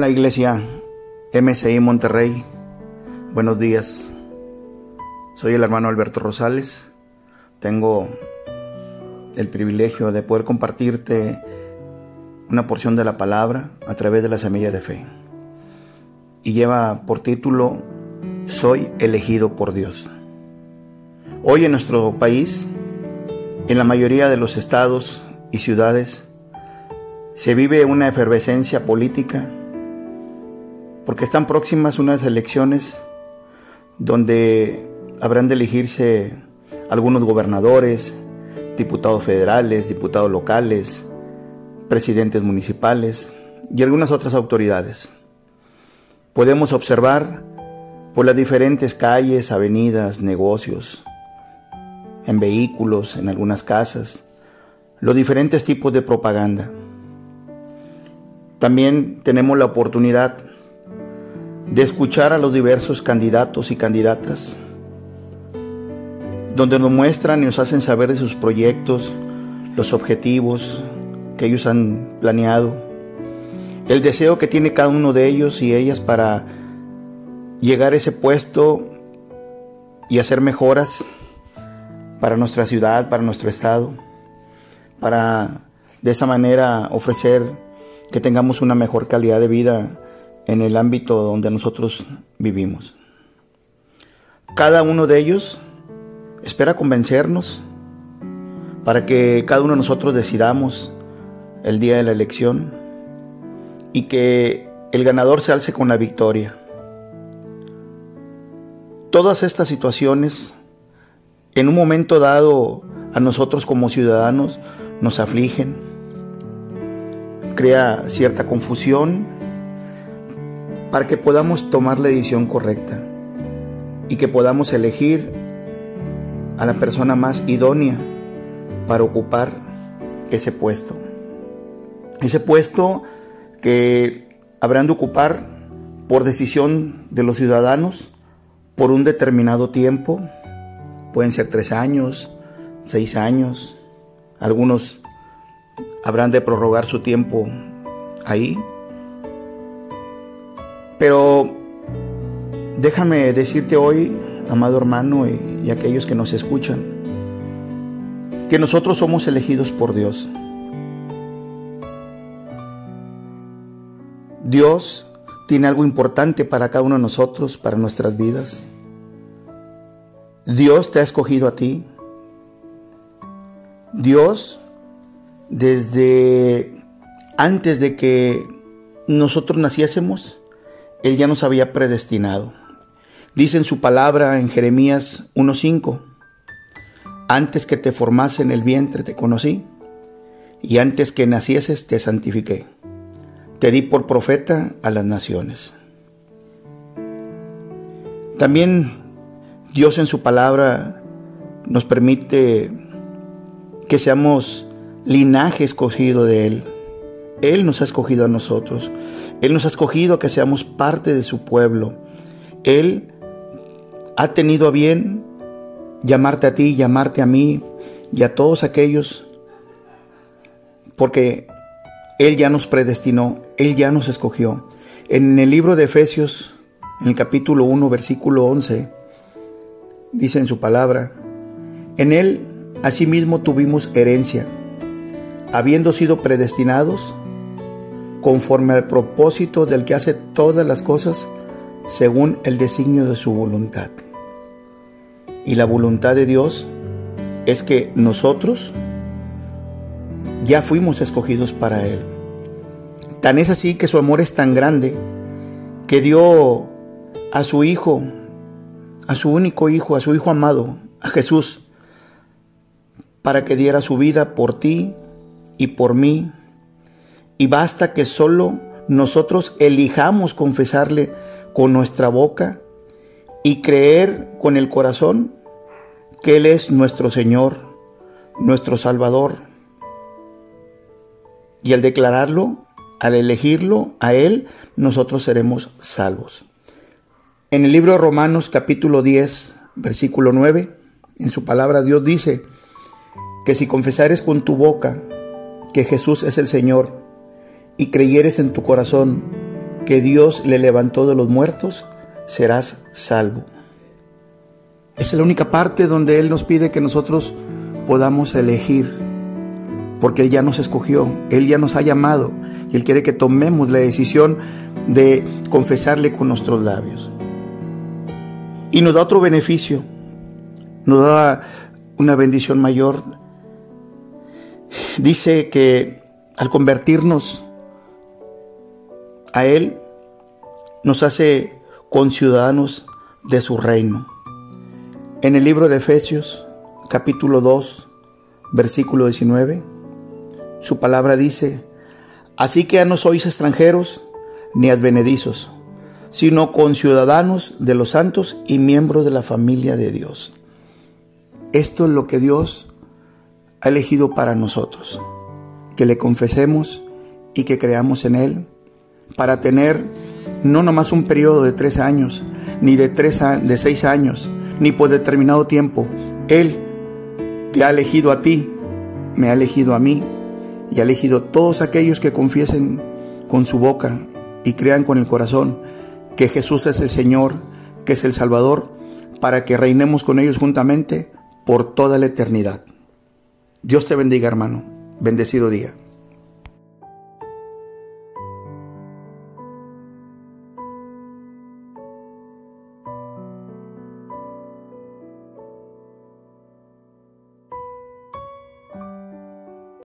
La iglesia MCI Monterrey, buenos días. Soy el hermano Alberto Rosales. Tengo el privilegio de poder compartirte una porción de la palabra a través de la semilla de fe. Y lleva por título Soy elegido por Dios. Hoy en nuestro país, en la mayoría de los estados y ciudades, se vive una efervescencia política porque están próximas unas elecciones donde habrán de elegirse algunos gobernadores, diputados federales, diputados locales, presidentes municipales y algunas otras autoridades. Podemos observar por las diferentes calles, avenidas, negocios, en vehículos, en algunas casas, los diferentes tipos de propaganda. También tenemos la oportunidad de escuchar a los diversos candidatos y candidatas, donde nos muestran y nos hacen saber de sus proyectos, los objetivos que ellos han planeado, el deseo que tiene cada uno de ellos y ellas para llegar a ese puesto y hacer mejoras para nuestra ciudad, para nuestro estado, para de esa manera ofrecer que tengamos una mejor calidad de vida en el ámbito donde nosotros vivimos. Cada uno de ellos espera convencernos para que cada uno de nosotros decidamos el día de la elección y que el ganador se alce con la victoria. Todas estas situaciones, en un momento dado, a nosotros como ciudadanos nos afligen, crea cierta confusión, para que podamos tomar la decisión correcta y que podamos elegir a la persona más idónea para ocupar ese puesto. Ese puesto que habrán de ocupar por decisión de los ciudadanos por un determinado tiempo. Pueden ser tres años, seis años. Algunos habrán de prorrogar su tiempo ahí pero déjame decirte hoy, amado hermano y, aquellos que nos escuchan, que nosotros somos elegidos por Dios. Dios tiene algo importante para cada uno de nosotros, para nuestras vidas. Dios te ha escogido a ti. Dios, desde antes de que nosotros naciésemos, él ya nos había predestinado. Dice en su palabra en Jeremías 1.5, antes que te formase en el vientre te conocí, y antes que nacieses te santifiqué. Te di por profeta a las naciones. También Dios en su palabra nos permite que seamos linaje escogido de Él. Él nos ha escogido a nosotros. Él nos ha escogido que seamos parte de su pueblo. Él ha tenido a bien llamarte a ti, llamarte a mí y a todos aquellos, porque Él ya nos predestinó, Él ya nos escogió. En el libro de Efesios, en el capítulo 1, versículo 11, dice en su palabra, en Él asimismo tuvimos herencia, habiendo sido predestinados conforme al propósito del que hace todas las cosas según el designio de su voluntad. Y la voluntad de Dios es que nosotros ya fuimos escogidos para Él. Tan es así que su amor es tan grande que dio a su Hijo, a su único Hijo, a su Hijo amado, a Jesús, para que diera su vida por ti y por mí y basta que solo nosotros elijamos confesarle con nuestra boca y creer con el corazón que Él es nuestro Señor, nuestro Salvador. Y al declararlo, al elegirlo a Él, nosotros seremos salvos. En el libro de Romanos capítulo 10, versículo 9, en su palabra Dios dice que si confesares con tu boca que Jesús es el Señor, y creyeres en tu corazón que Dios le levantó de los muertos, serás salvo. Esa es la única parte donde Él nos pide que nosotros podamos elegir, porque Él ya nos escogió, Él ya nos ha llamado y Él quiere que tomemos la decisión de confesarle con nuestros labios. Y nos da otro beneficio, nos da una bendición mayor. Dice que al convertirnos a Él, nos hace conciudadanos de su reino. En el libro de Efesios, capítulo 2, versículo 19, su palabra dice, Así que ya no sois extranjeros ni advenedizos, sino conciudadanos de los santos y miembros de la familia de Dios. Esto es lo que Dios ha elegido para nosotros, que le confesemos y que creamos en Él, para tener no nomás un periodo de tres años, ni de, tres de seis años, ni por determinado tiempo. Él te ha elegido a ti, me ha elegido a mí, y ha elegido todos aquellos que confiesen con su boca y crean con el corazón que Jesús es el Señor, que es el Salvador, para que reinemos con ellos juntamente por toda la eternidad. Dios te bendiga, hermano. Bendecido día.